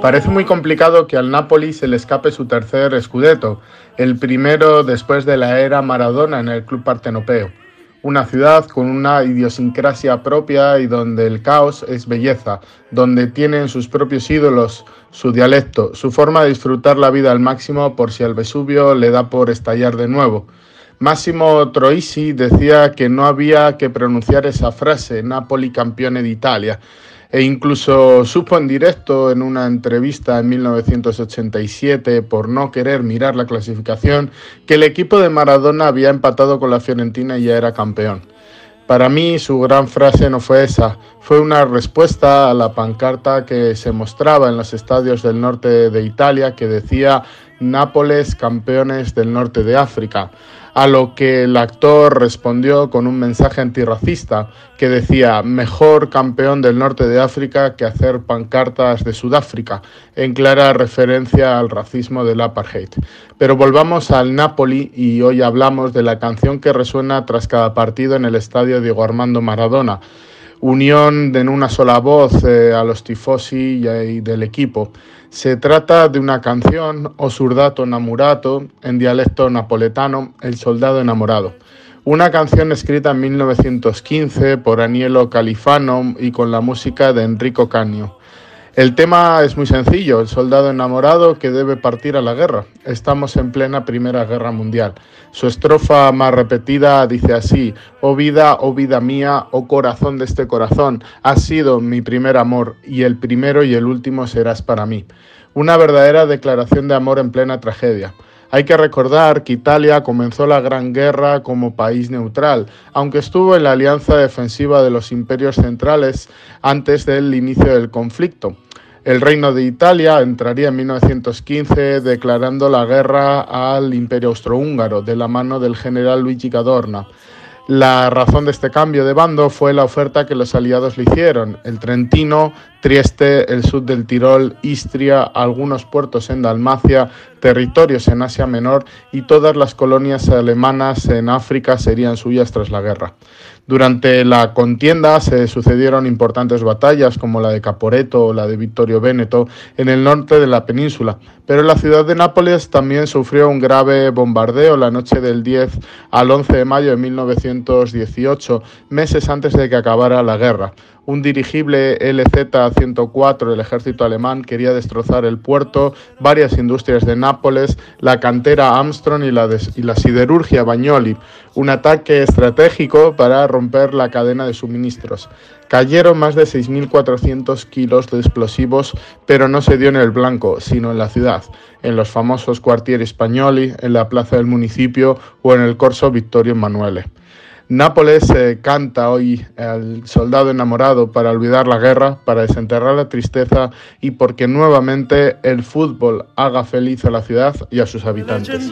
Parece muy complicado que al Napoli se le escape su tercer scudetto, el primero después de la era Maradona en el club partenopeo. Una ciudad con una idiosincrasia propia y donde el caos es belleza, donde tienen sus propios ídolos, su dialecto, su forma de disfrutar la vida al máximo por si al Vesubio le da por estallar de nuevo. Massimo Troisi decía que no había que pronunciar esa frase, Napoli campeone d'Italia, e incluso supo en directo en una entrevista en 1987, por no querer mirar la clasificación, que el equipo de Maradona había empatado con la Fiorentina y ya era campeón. Para mí su gran frase no fue esa, fue una respuesta a la pancarta que se mostraba en los estadios del norte de Italia que decía Nápoles campeones del norte de África, a lo que el actor respondió con un mensaje antirracista que decía mejor campeón del norte de África que hacer pancartas de Sudáfrica, en clara referencia al racismo del apartheid. Pero volvamos al Napoli y hoy hablamos de la canción que resuena tras cada partido en el estadio Diego Armando Maradona unión en una sola voz eh, a los tifosi y, del equipo. Se trata de una canción, Osurdato Namurato, en dialecto napoletano, El soldado enamorado. Una canción escrita en 1915 por Anielo Califano y con la música de Enrico Canio. El tema es muy sencillo, el soldado enamorado que debe partir a la guerra. Estamos en plena Primera Guerra Mundial. Su estrofa más repetida dice así, oh vida, oh vida mía, oh corazón de este corazón, has sido mi primer amor y el primero y el último serás para mí. Una verdadera declaración de amor en plena tragedia. Hay que recordar que Italia comenzó la Gran Guerra como país neutral, aunque estuvo en la alianza defensiva de los imperios centrales antes del inicio del conflicto. El Reino de Italia entraría en 1915 declarando la guerra al Imperio Austrohúngaro de la mano del general Luigi Cadorna. La razón de este cambio de bando fue la oferta que los aliados le hicieron, el Trentino, Trieste, el sur del Tirol, Istria, algunos puertos en Dalmacia, territorios en Asia Menor y todas las colonias alemanas en África serían suyas tras la guerra. Durante la contienda se sucedieron importantes batallas como la de Caporeto o la de Vittorio Veneto en el norte de la península, pero la ciudad de Nápoles también sufrió un grave bombardeo la noche del 10 al 11 de mayo de 1918, meses antes de que acabara la guerra. Un dirigible LZ-104 del ejército alemán quería destrozar el puerto, varias industrias de Nápoles, la cantera Armstrong y la, siderurgia Bagnoli. Un ataque estratégico para romper la cadena de suministros. Cayeron más de 6.400 kilos de explosivos, pero no se dio en el blanco, sino en la ciudad, en los famosos cuartieri Spagnoli, en la plaza del municipio o en el Corso Vittorio Emanuele. Nápoles eh, canta hoy al soldado enamorado para olvidar la guerra, para desenterrar la tristeza y porque nuevamente el fútbol haga feliz a la ciudad y a sus habitantes.